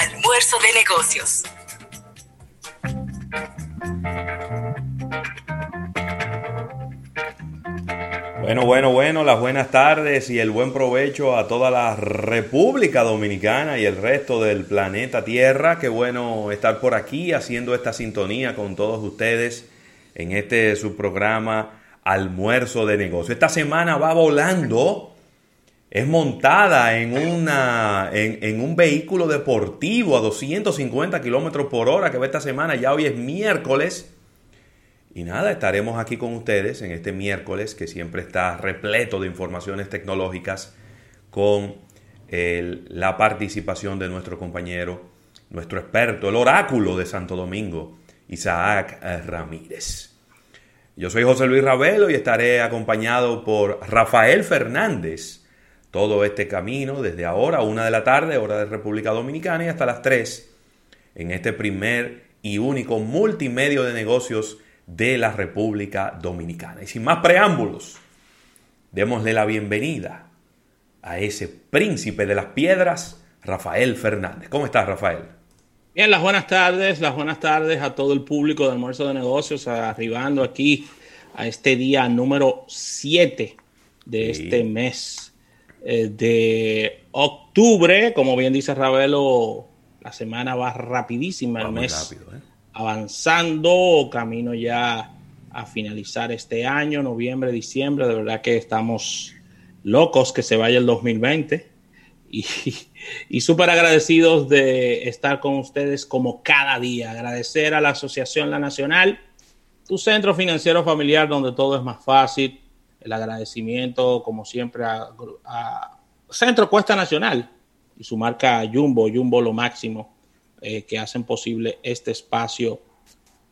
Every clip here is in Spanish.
Almuerzo de negocios. Bueno, bueno, bueno, las buenas tardes y el buen provecho a toda la República Dominicana y el resto del planeta Tierra. Qué bueno estar por aquí haciendo esta sintonía con todos ustedes en este su programa Almuerzo de Negocio. Esta semana va volando es montada en, una, en, un vehículo deportivo a 250 kilómetros por hora que va esta semana. Ya hoy es miércoles. Y nada, estaremos aquí con ustedes en este miércoles que siempre está repleto de informaciones tecnológicas con la participación de nuestro compañero, nuestro experto, el oráculo de Santo Domingo, Isaac Ramírez. Yo soy José Luis Ravelo y estaré acompañado por Rafael Fernández todo este camino desde ahora, una de la tarde, hora de República Dominicana, y hasta las 3 en este primer y único multimedio de negocios de la República Dominicana. Y sin más preámbulos, démosle la bienvenida a ese príncipe de las piedras, Rafael Fernández. ¿Cómo estás, Rafael? Bien, las buenas tardes, las buenas tardes a todo el público de Almuerzo de Negocios, arribando aquí a este día número 7 de este mes eh, de octubre. Como bien dice Ravelo, la semana va rapidísima, el mes ¿eh? avanzando, camino ya a finalizar este año, noviembre, diciembre. De verdad que estamos locos que se vaya el 2020 y, y súper agradecidos de estar con ustedes como cada día. Agradecer a la Asociación La Nacional, tu centro financiero familiar donde todo es más fácil el agradecimiento, como siempre, a, Centro Cuesta Nacional y su marca Jumbo, Jumbo lo máximo, eh, que hacen posible este espacio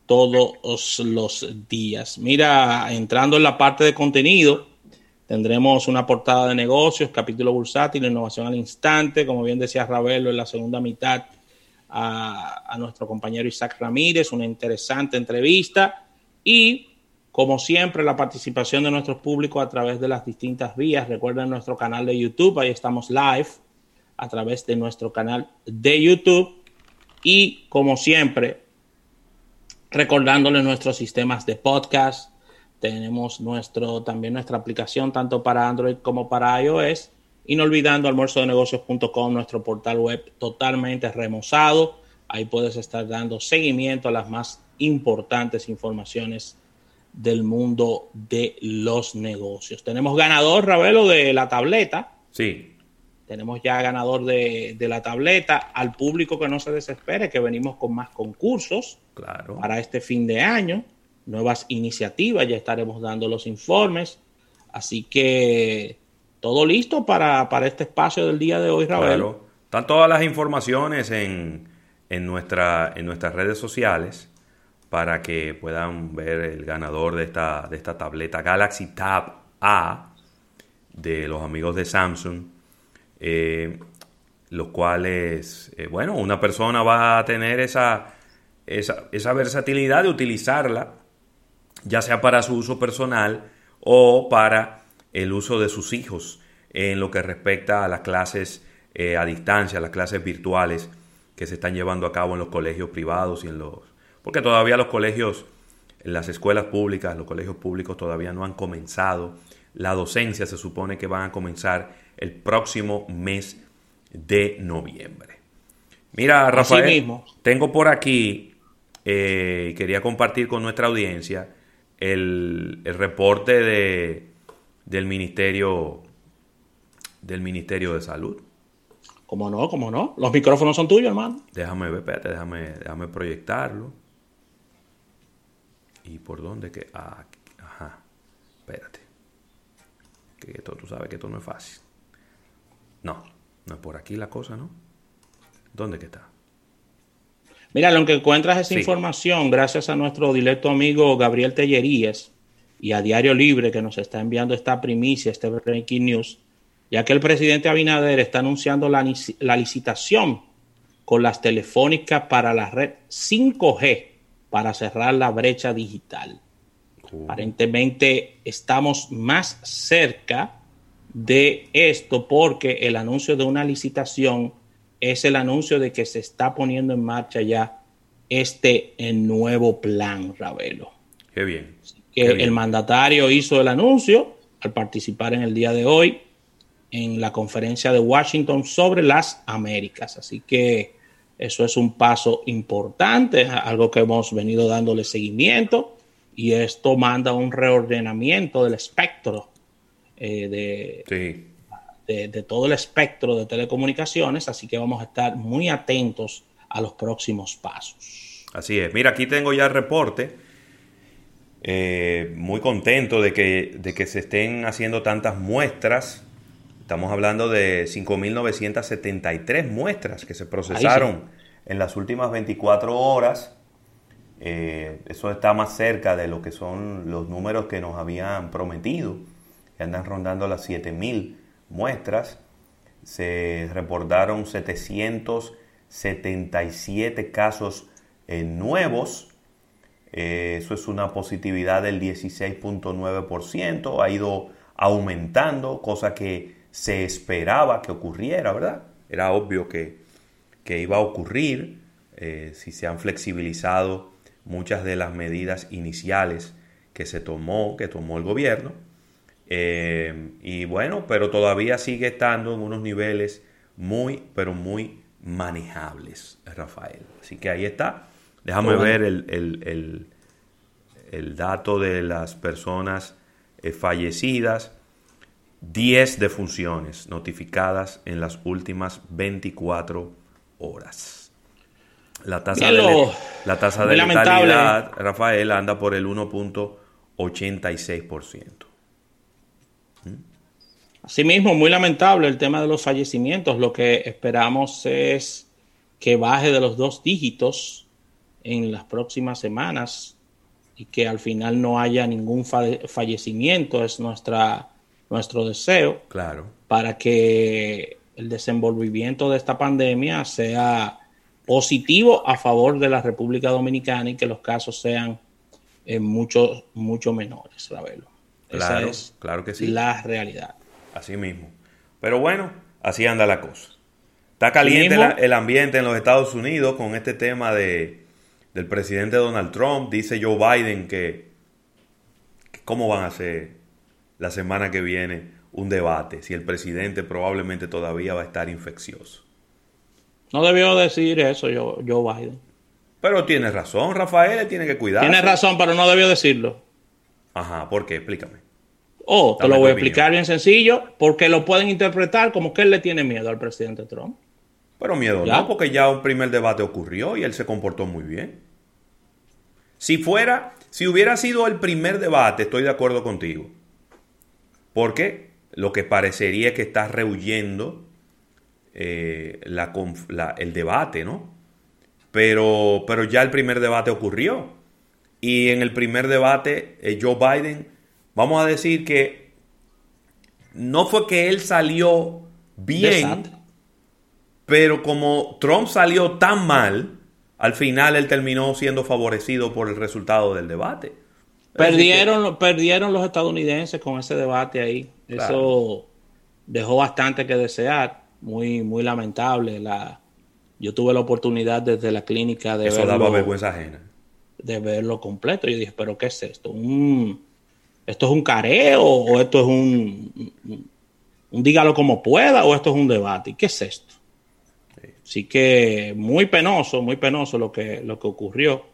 todos los días. Mira, entrando en la parte de contenido, tendremos una portada de negocios, capítulo bursátil, innovación al instante, como bien decía Ravelo en la segunda mitad, a, a nuestro compañero Isaac Ramírez, una interesante entrevista y como siempre, la participación de nuestro público a través de las distintas vías. Recuerden nuestro canal de YouTube, ahí estamos live a través de nuestro canal de YouTube. Y como siempre, recordándoles nuestros sistemas de podcast. Tenemos nuestro, también nuestra aplicación tanto para Android como para iOS. Y no olvidando almuerzodenegocios.com, nuestro portal web totalmente remozado. Ahí puedes estar dando seguimiento a las más importantes informaciones del mundo de los negocios. Tenemos ganador, Ravelo, de la tableta. Sí. Tenemos ya ganador de, la tableta. Al público que no se desespere, que venimos con más concursos claro. para este fin de año. Nuevas iniciativas, ya estaremos dando los informes. Así que todo listo para, este espacio del día de hoy, Ravelo. Claro. Están todas las informaciones en, en, nuestra, en nuestras redes sociales para que puedan ver el ganador de esta, de esta tableta Galaxy Tab A de los amigos de Samsung. Eh, los cuales, eh, bueno, una persona va a tener esa, esa, esa, versatilidad de utilizarla, ya sea para su uso personal o para el uso de sus hijos en lo que respecta a las clases eh, a distancia, las clases virtuales que se están llevando a cabo en los colegios privados y en los porque todavía los colegios, las escuelas públicas, los colegios públicos todavía no han comenzado. La docencia se supone que van a comenzar el próximo mes de noviembre. Mira, Rafael, tengo por aquí, eh, quería compartir con nuestra audiencia el, reporte de, del Ministerio del Ministerio de Salud. ¿Cómo no? ¿Cómo no? Los micrófonos son tuyos, hermano. Déjame ver, espérate, déjame, déjame proyectarlo. ¿Y por dónde? Que, ah, ajá, espérate. Que esto, tú sabes que esto no es fácil. No, no es por aquí la cosa, ¿no? ¿Dónde que está? Mira, lo que encuentras esa información gracias a nuestro directo amigo Gabriel Tellerías y a Diario Libre que nos está enviando esta primicia, este breaking news, ya que el presidente Abinader está anunciando la, licitación con las telefónicas para la red 5G para cerrar la brecha digital. Uh. Aparentemente estamos más cerca de esto porque el anuncio de una licitación es el anuncio de que se está poniendo en marcha ya este nuevo plan, Ravelo. Qué bien. Que el mandatario hizo el anuncio al participar en el día de hoy en la conferencia de Washington sobre las Américas. Así que eso es un paso importante, algo que hemos venido dándole seguimiento y esto manda un reordenamiento del espectro eh, de, de, todo el espectro de telecomunicaciones, así que vamos a estar muy atentos a los próximos pasos. Así es. Mira, aquí tengo ya el reporte. Eh, muy contento de que, de que se estén haciendo tantas muestras. Estamos hablando de 5.973 muestras que se procesaron en las últimas 24 horas. Eh, eso está más cerca de lo que son los números que nos habían prometido, que andan rondando las 7.000 muestras, se reportaron 777 casos eh, nuevos. Eh, eso es una positividad del 16.9%. Ha ido aumentando, cosa que se esperaba que ocurriera, ¿verdad? Era obvio que, iba a ocurrir eh, si se han flexibilizado muchas de las medidas iniciales que se tomó, que tomó el gobierno. Eh, y bueno, pero todavía sigue estando en unos niveles muy, pero muy manejables, Rafael. Así que ahí está. Déjame ver el, el, dato de las personas eh, fallecidas. 10 defunciones notificadas en las últimas 24 horas. La tasa de, la tasa de letalidad, Rafael, anda por el 1.86%. Asimismo, muy lamentable el tema de los fallecimientos. Lo que esperamos es que baje de los dos dígitos en las próximas semanas y que al final no haya ningún fallecimiento. Es nuestra, nuestro deseo. Claro. Para que el desenvolvimiento de esta pandemia sea positivo a favor de la República Dominicana y que los casos sean eh, mucho, mucho menores, Ravelo. Claro, claro que sí. La realidad. Así mismo. Pero bueno, así anda la cosa. Está caliente el ambiente en los Estados Unidos con este tema de, del presidente Donald Trump. Dice Joe Biden que, cómo van a hacer la semana que viene un debate si el presidente probablemente todavía va a estar infeccioso. No debió decir eso Joe, Biden. Pero tiene razón, Rafael, tiene que cuidar. Tiene razón, pero no debió decirlo. Ajá, ¿por qué? Explícame. O te lo voy a explicar bien sencillo, porque lo pueden interpretar como que él le tiene miedo al presidente Trump. Pero miedo no, porque ya un primer debate ocurrió y él se comportó muy bien. Si fuera, si hubiera sido el primer debate, estoy de acuerdo contigo. Porque lo que parecería es que estás rehuyendo eh, el debate, ¿no? Pero, pero ya el primer debate ocurrió. Y en el primer debate, eh, Joe Biden vamos a decir que no fue que él salió bien, pero como Trump salió tan mal, al final él terminó siendo favorecido por el resultado del debate. Perdieron, perdieron los estadounidenses con ese debate ahí. Eso dejó bastante que desear. Muy, muy lamentable. La, yo tuve la oportunidad desde la clínica de Eso daba vergüenza ajena. De verlo completo. Yo dije, ¿pero qué es esto? Un, ¿Esto es un careo o esto es un, un, dígalo como pueda o esto es un debate? ¿Qué es esto? Así que muy penoso, muy penoso lo que, lo que ocurrió.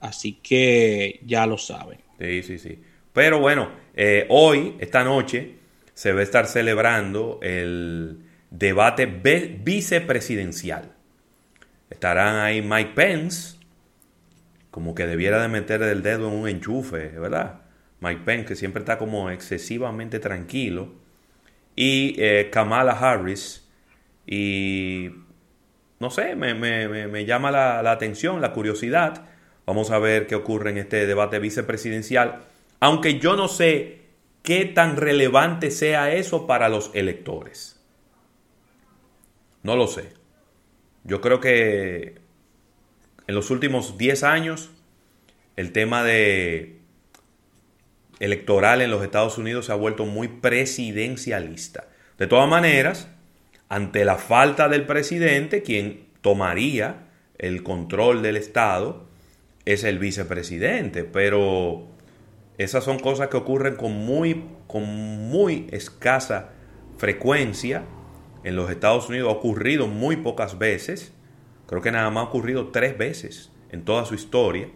Así que ya lo saben. Sí, sí, sí. Pero bueno, eh, hoy, esta noche, se va a estar celebrando el debate vicepresidencial. Estarán ahí Mike Pence, como que debiera de meter el dedo en un enchufe, ¿verdad? Mike Pence, que siempre está como excesivamente tranquilo, y eh, Kamala Harris, y no sé, me, llama la, la, atención, la curiosidad. Vamos a ver qué ocurre en este debate vicepresidencial, aunque yo no sé qué tan relevante sea eso para los electores. No lo sé. Yo creo que en los últimos 10 años el tema de electoral en los Estados Unidos se ha vuelto muy presidencialista. De todas maneras, ante la falta del presidente, quien tomaría el control del Estado es el vicepresidente, pero esas son cosas que ocurren con muy, con muy escasa frecuencia. En los Estados Unidos ha ocurrido muy pocas veces. Creo que nada más ha ocurrido tres veces en toda su historia.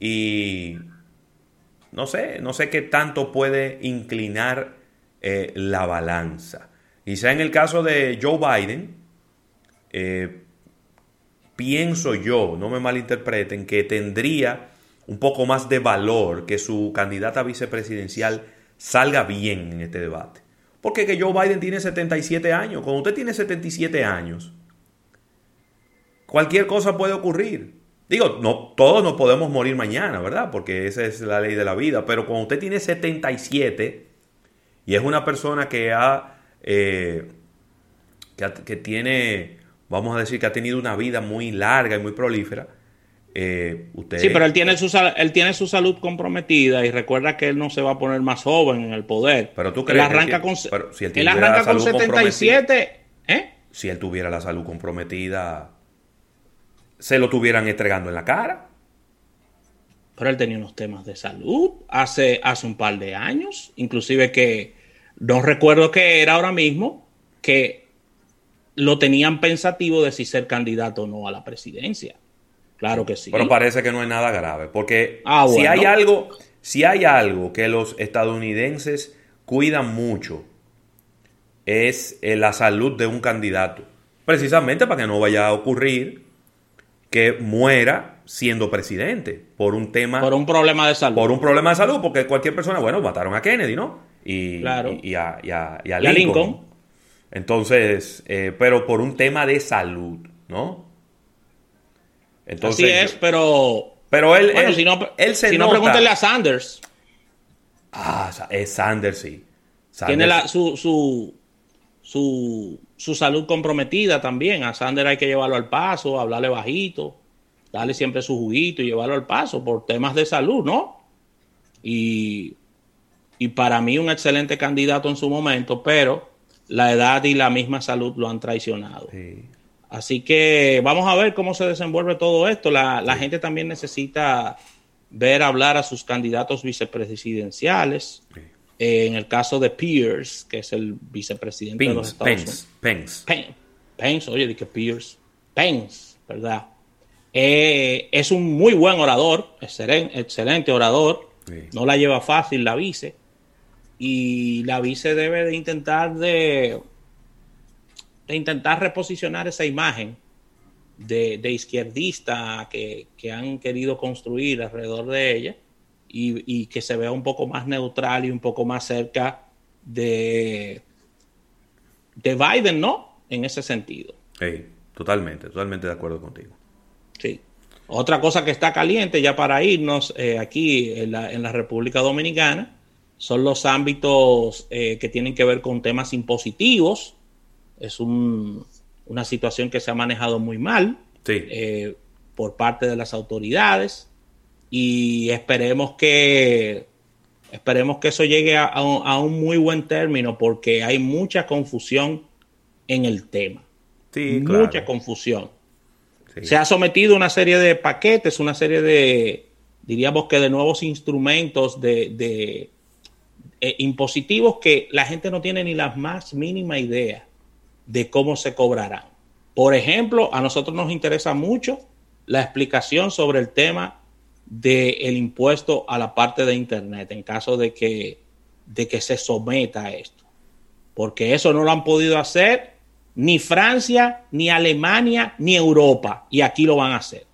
Y no sé, no sé qué tanto puede inclinar eh, la balanza. Sea en el caso de Joe Biden, eh, pienso yo, no me malinterpreten, que tendría un poco más de valor que su candidata vicepresidencial salga bien en este debate. Porque que Joe Biden tiene 77 años. Cuando usted tiene 77 años, cualquier cosa puede ocurrir. Digo, no, todos nos podemos morir mañana, ¿verdad? Porque esa es la ley de la vida. Pero cuando usted tiene 77 y es una persona que ha, eh, que, tiene, vamos a decir, que ha tenido una vida muy larga y muy prolífera, eh, usted, sí, pero él tiene, su, él tiene su salud comprometida y recuerda que él no se va a poner más joven en el poder. Pero tú crees él arranca con, si él, arranca con 77, ¿eh? Si él tuviera la salud comprometida, se lo tuvieran entregando en la cara. Pero él tenía unos temas de salud hace, hace un par de años, inclusive que no recuerdo qué era ahora mismo, que lo tenían pensativo de si ser candidato o no a la presidencia. Claro que sí. Pero parece que no es nada grave, porque ah, si hay algo, si hay algo que los estadounidenses cuidan mucho es eh, la salud de un candidato, precisamente para que no vaya a ocurrir que muera siendo presidente por un tema por un problema de salud. Por un problema de salud, porque cualquier persona, bueno, mataron a Kennedy, ¿no? Y, y, a, Lincoln. Entonces, eh, pero por un tema de salud, ¿no? Entonces, Así es, pero. Pero él, si no, él se si no, pregúntale a Sanders. Ah, es Sanders, sí. Tiene su, su, su, su, salud comprometida también. A Sanders hay que llevarlo al paso, hablarle bajito, darle siempre su juguito y llevarlo al paso por temas de salud, ¿no? Y, y para mí un excelente candidato en su momento, pero la edad y la misma salud lo han traicionado. Sí. Así que vamos a ver cómo se desenvuelve todo esto. La, gente también necesita ver hablar a sus candidatos vicepresidenciales. Eh, en el caso de Pierce, que es el vicepresidente de los Estados Unidos. Pence. Pence. Pence, oye, dije Pierce. Pence, ¿verdad? Eh, es un muy buen orador, excelente, excelente orador. No la lleva fácil la vice. Y la vice debe de intentar de intentar reposicionar esa imagen de, izquierdista que, han querido construir alrededor de ella y, que se vea un poco más neutral y un poco más cerca de, de Biden, ¿no? En ese sentido. Sí, totalmente, totalmente de acuerdo contigo. Sí. Otra cosa que está caliente ya para irnos eh, aquí en la, en la, República Dominicana son los ámbitos eh, que tienen que ver con temas impositivos. Es una situación que se ha manejado muy mal eh, por parte de las autoridades. Y esperemos que esperemos que eso llegue a, un, muy buen término porque hay mucha confusión en el tema. mucha confusión. Se ha sometido una serie de paquetes, una serie de, diríamos que de nuevos instrumentos de, eh, impositivos que la gente no tiene ni la más mínima idea de cómo se cobrarán. Por ejemplo, a nosotros nos interesa mucho la explicación sobre el tema del impuesto a la parte de Internet en caso de que, de que se someta a esto. Porque eso no lo han podido hacer ni Francia, ni Alemania, ni Europa. Y aquí lo van a hacer.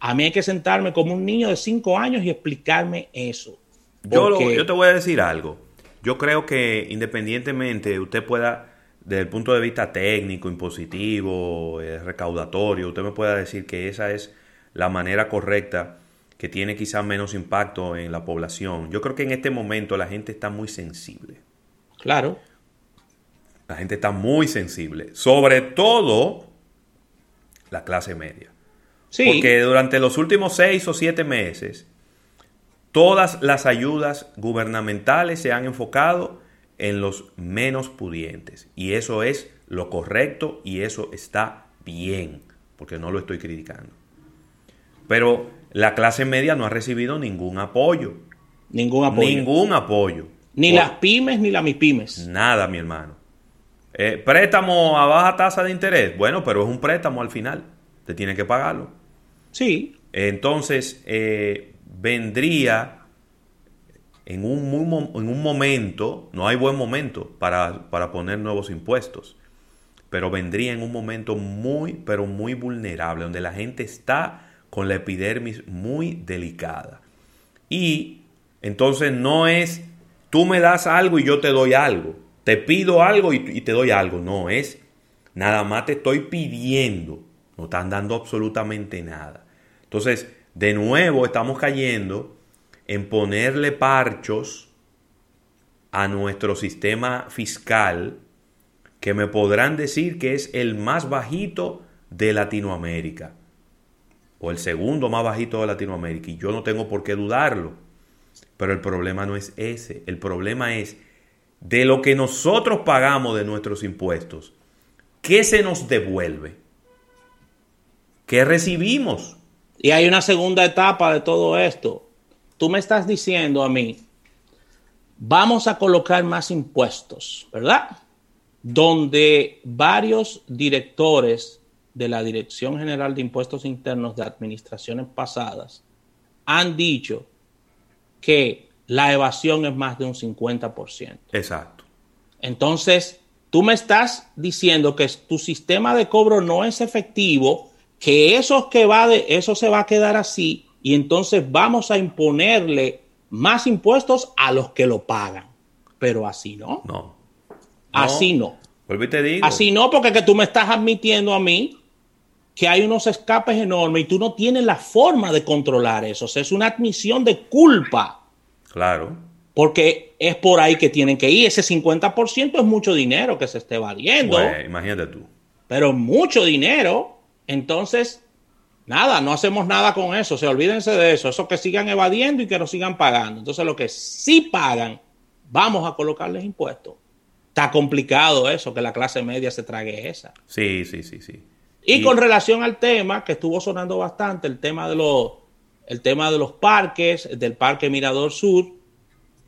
A mí hay que sentarme como un niño de cinco años y explicarme eso. Yo, yo te voy a decir algo. Yo creo que independientemente usted pueda desde el punto de vista técnico, impositivo, eh, recaudatorio, usted me pueda decir que esa es la manera correcta que tiene quizás menos impacto en la población. Yo creo que en este momento la gente está muy sensible. Claro. La gente está muy sensible. Sobre todo la clase media. Sí. Porque durante los últimos seis o siete meses, todas las ayudas gubernamentales se han enfocado en los menos pudientes. Y eso es lo correcto y eso está bien, porque no lo estoy criticando. Pero la clase media no ha recibido ningún apoyo. Ningún apoyo. Ningún apoyo. Ni las pymes ni las MIPYMES. Nada, mi hermano. Eh, préstamo a baja tasa de interés. Bueno, pero es un préstamo al final. Te tiene que pagarlo. Sí. Entonces, eh, vendría en un, en un momento, no hay buen momento para, para poner nuevos impuestos, pero vendría en un momento muy, pero muy vulnerable, donde la gente está con la epidermis muy delicada. Y entonces no es tú me das algo y yo te doy algo. Te pido algo y, te doy algo. No, es nada más te estoy pidiendo. No están dando absolutamente nada. Entonces, de nuevo estamos cayendo en ponerle parchos a nuestro sistema fiscal que me podrán decir que es el más bajito de Latinoamérica o el segundo más bajito de Latinoamérica y yo no tengo por qué dudarlo. Pero el problema no es ese, el problema es de lo que nosotros pagamos de nuestros impuestos, ¿qué se nos devuelve? ¿Qué recibimos? Y hay una segunda etapa de todo esto. Tú me estás diciendo a mí, vamos a colocar más impuestos, ¿verdad? Donde varios directores de la Dirección General de Impuestos Internos de administraciones pasadas han dicho que la evasión es más de un 50%. Exacto. Entonces, tú me estás diciendo que tu sistema de cobro no es efectivo, que eso que va de eso se va a quedar así y entonces vamos a imponerle más impuestos a los que lo pagan. Pero así no. No. Así no. te digo. Así no, porque que tú me estás admitiendo a mí que hay unos escapes enormes y tú no tienes la forma de controlar eso. O sea, es una admisión de culpa. Claro. Porque es por ahí que tienen que ir. Ese 50% es mucho dinero que se esté valiendo. imagínate tú. Pero mucho dinero. Entonces, nada, no hacemos nada con eso. Se olvídense de eso. Eso que sigan evadiendo y que no sigan pagando. Entonces, lo que sí pagan, vamos a colocarles impuestos. Está complicado eso, que la clase media se trague esa. Sí, sí, sí, sí. Y, con relación al tema que estuvo sonando bastante, el tema de los, el tema de los parques, del Parque Mirador Sur,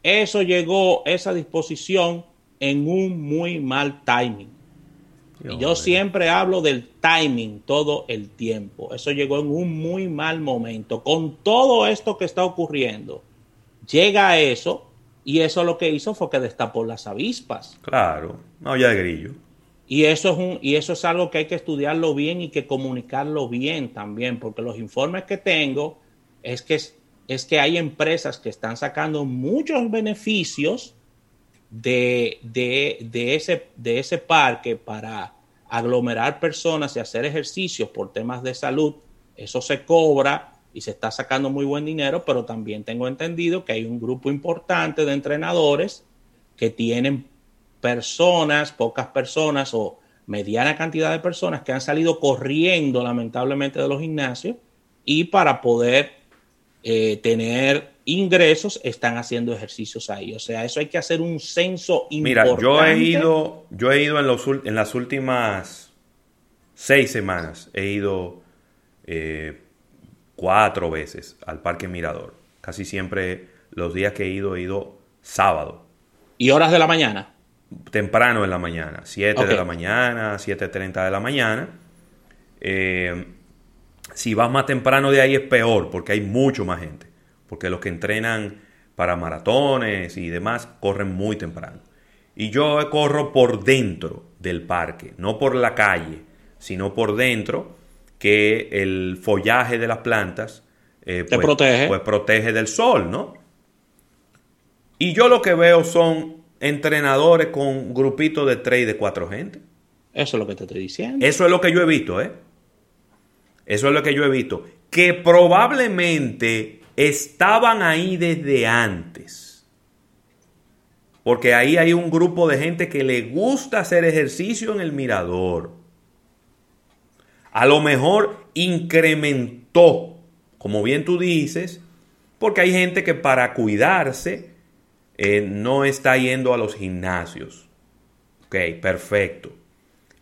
eso llegó, esa disposición, en un muy mal timing. Y yo siempre hablo del timing todo el tiempo. Eso llegó en un muy mal momento. Con todo esto que está ocurriendo, llega eso y eso lo que hizo fue que destapó las avispas. Claro, no ya de grillo. Y eso, es un, y eso es algo que hay que estudiarlo bien y que comunicarlo bien también, porque los informes que tengo es que, es que hay empresas que están sacando muchos beneficios de, de, ese, de ese parque para aglomerar personas y hacer ejercicios por temas de salud. Eso se cobra y se está sacando muy buen dinero, pero también tengo entendido que hay un grupo importante de entrenadores que tienen personas, pocas personas o mediana cantidad de personas que han salido corriendo lamentablemente de los gimnasios y para poder eh, tener ingresos están haciendo ejercicios ahí. O sea, eso hay que hacer un censo importante. Mira, yo he ido, yo he ido en, los, en las últimas seis semanas, he ido eh, cuatro veces al Parque Mirador. Casi siempre los días que he ido he ido sábado. ¿Y horas de la mañana? temprano en la mañana, 7 de la mañana, 7.30 de la mañana. Eh, si vas más temprano de ahí es peor porque hay mucho más gente, porque los que entrenan para maratones y demás corren muy temprano. Y yo corro por dentro del parque, no por la calle, sino por dentro, que el follaje de las plantas eh, pues, protege. pues protege del sol, ¿no? Y yo lo que veo son entrenadores con grupitos de tres y de cuatro gente. Eso es lo que te estoy diciendo. Eso es lo que yo he visto, ¿eh? Eso es lo que yo he visto. Que probablemente estaban ahí desde antes. Porque ahí hay un grupo de gente que le gusta hacer ejercicio en el mirador. A lo mejor incrementó, como bien tú dices, porque hay gente que para cuidarse eh, no está yendo a los gimnasios. Ok, perfecto.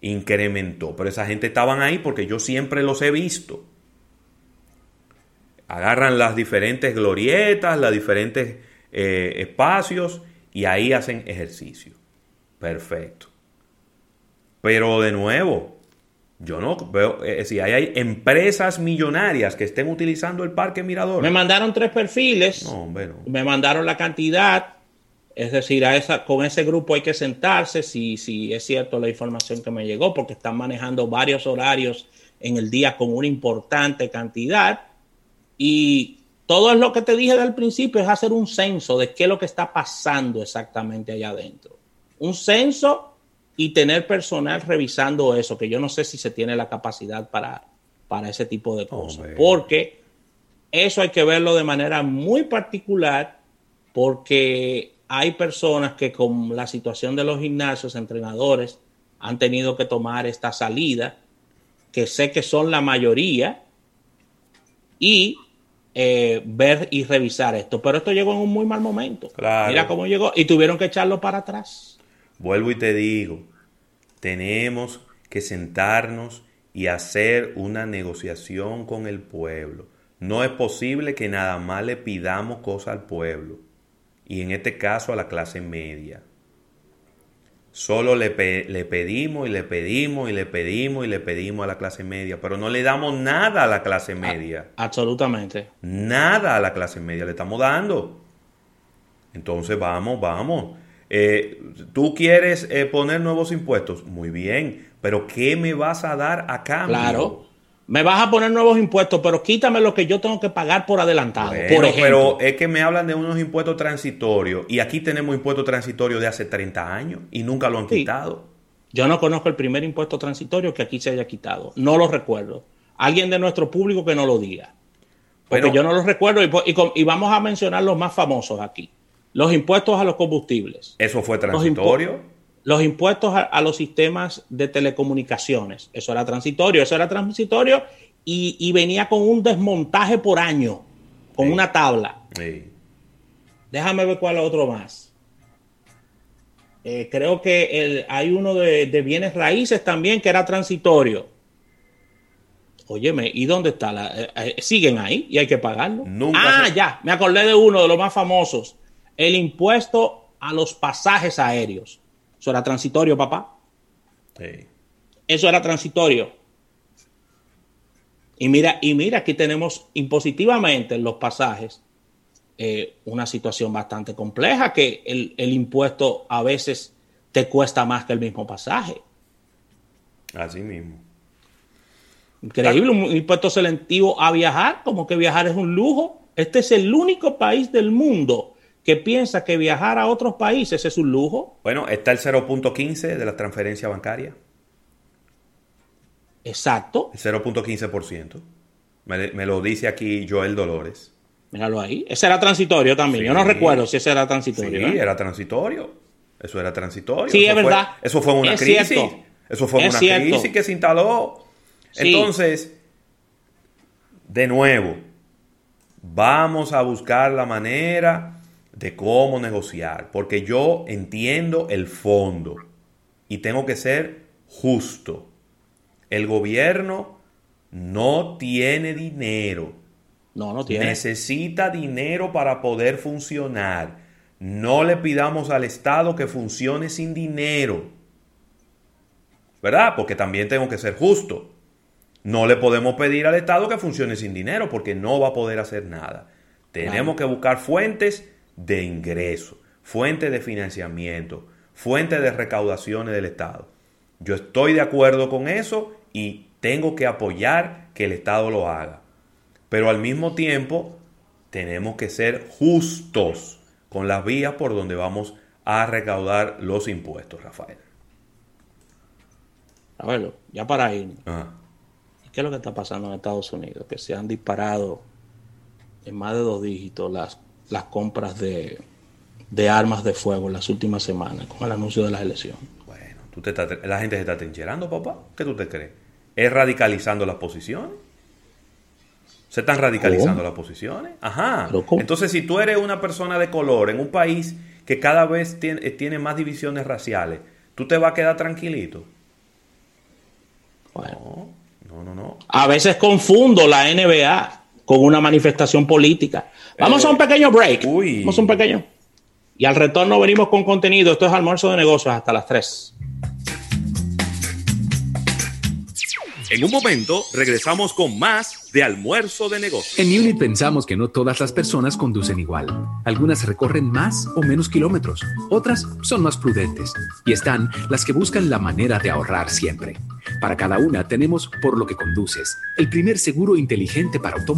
Incrementó. Pero esa gente estaban ahí porque yo siempre los he visto. Agarran las diferentes glorietas, los diferentes eh, espacios y ahí hacen ejercicio. Perfecto. Pero de nuevo, yo no veo, eh, si hay, empresas millonarias que estén utilizando el parque Mirador. Me mandaron tres perfiles. No, hombre, Me mandaron la cantidad. Es decir, a esa, con ese grupo hay que sentarse si, si es cierto la información que me llegó, porque están manejando varios horarios en el día con una importante cantidad. Y todo es lo que te dije del principio, es hacer un censo de qué es lo que está pasando exactamente allá adentro. Un censo y tener personal revisando eso, que yo no sé si se tiene la capacidad para, para ese tipo de cosas. porque eso hay que verlo de manera muy particular, porque hay personas que con la situación de los gimnasios, entrenadores, han tenido que tomar esta salida, que sé que son la mayoría, y eh, ver y revisar esto. Pero esto llegó en un muy mal momento. Mira cómo llegó y tuvieron que echarlo para atrás. Vuelvo y te digo, tenemos que sentarnos y hacer una negociación con el pueblo. No es posible que nada más le pidamos cosas al pueblo, y en este caso a la clase media. Solo le, le, pedimos y le pedimos y le pedimos y le pedimos a la clase media, pero no le damos nada a la clase media. absolutamente. Nada a la clase media le estamos dando. Entonces vamos, vamos. Eh, ¿Tú quieres eh, poner nuevos impuestos? Muy bien, pero ¿qué me vas a dar a cambio? Claro. Me vas a poner nuevos impuestos, pero quítame lo que yo tengo que pagar por adelantado. por ejemplo. Pero es que me hablan de unos impuestos transitorios y aquí tenemos impuestos transitorios de hace 30 años y nunca lo han quitado. Yo no conozco el primer impuesto transitorio que aquí se haya quitado. No lo recuerdo. Alguien de nuestro público que no lo diga. Porque yo no lo recuerdo y vamos a mencionar los más famosos aquí. Los impuestos a los combustibles. Eso fue transitorio. Los, impuestos a, los sistemas de telecomunicaciones. Eso era transitorio. Eso era transitorio y, venía con un desmontaje por año, con una tabla. Déjame ver cuál es otro más. Eh, creo que hay uno de, bienes raíces también que era transitorio. Óyeme, ¿y dónde está? La, eh, eh, ¿Siguen ahí y hay que pagarlo? ah, ya, me acordé de uno de los más famosos el impuesto a los pasajes aéreos. Eso era transitorio, papá. Sí. Eso era transitorio. Y mira, y mira, aquí tenemos impositivamente en los pasajes eh, una situación bastante compleja, que el, el, impuesto a veces te cuesta más que el mismo pasaje. Así mismo. Increíble, un impuesto selectivo a viajar, como que viajar es un lujo. Este es el único país del mundo que piensa que viajar a otros países es un lujo. Bueno, está el 0.15 de la transferencia bancaria. Exacto. El 0.15%. Me, me, lo dice aquí Joel Dolores. Míralo ahí. Ese era transitorio también. Yo no recuerdo si ese era transitorio. Sí, ¿eh? era transitorio. Eso era transitorio. Sí, es verdad. eso fue una crisis. Eso fue una crisis que se instaló. Entonces, de nuevo, vamos a buscar la manera de cómo negociar, porque yo entiendo el fondo y tengo que ser justo. El gobierno no tiene dinero. No, no tiene. Necesita dinero para poder funcionar. No le pidamos al Estado que funcione sin dinero. ¿Verdad? Porque también tengo que ser justo. No le podemos pedir al Estado que funcione sin dinero porque no va a poder hacer nada. Tenemos que buscar fuentes de ingreso, fuente de financiamiento, fuente de recaudaciones del Estado. Yo estoy de acuerdo con eso y tengo que apoyar que el Estado lo haga. Pero al mismo tiempo tenemos que ser justos con las vías por donde vamos a recaudar los impuestos, Rafael. Ya para ir. ¿Qué es lo que está pasando en Estados Unidos? Que se han disparado en más de dos dígitos las, las compras de, armas de fuego en las últimas semanas con el anuncio de las elecciones. Bueno, ¿tú te la gente se está trincherando, papá. ¿Qué tú te crees? ¿Es radicalizando las posiciones? ¿Se están radicalizando las posiciones? Ajá. Entonces, si tú eres una persona de color en un país que cada vez tiene, tiene más divisiones raciales, ¿tú te vas a quedar tranquilito? Bueno. No, no, no. A veces confundo la NBA con una manifestación política. Vamos a un eh, pequeño break. Vamos a un pequeño. Y al retorno venimos con contenido. Esto es almuerzo de negocios hasta las 3. En un momento regresamos con más de almuerzo de negocios. En Unit pensamos que no todas las personas conducen igual. Algunas recorren más o menos kilómetros, otras son más prudentes y están las que buscan la manera de ahorrar siempre. Para cada una tenemos por lo que conduces, el primer seguro inteligente para automóviles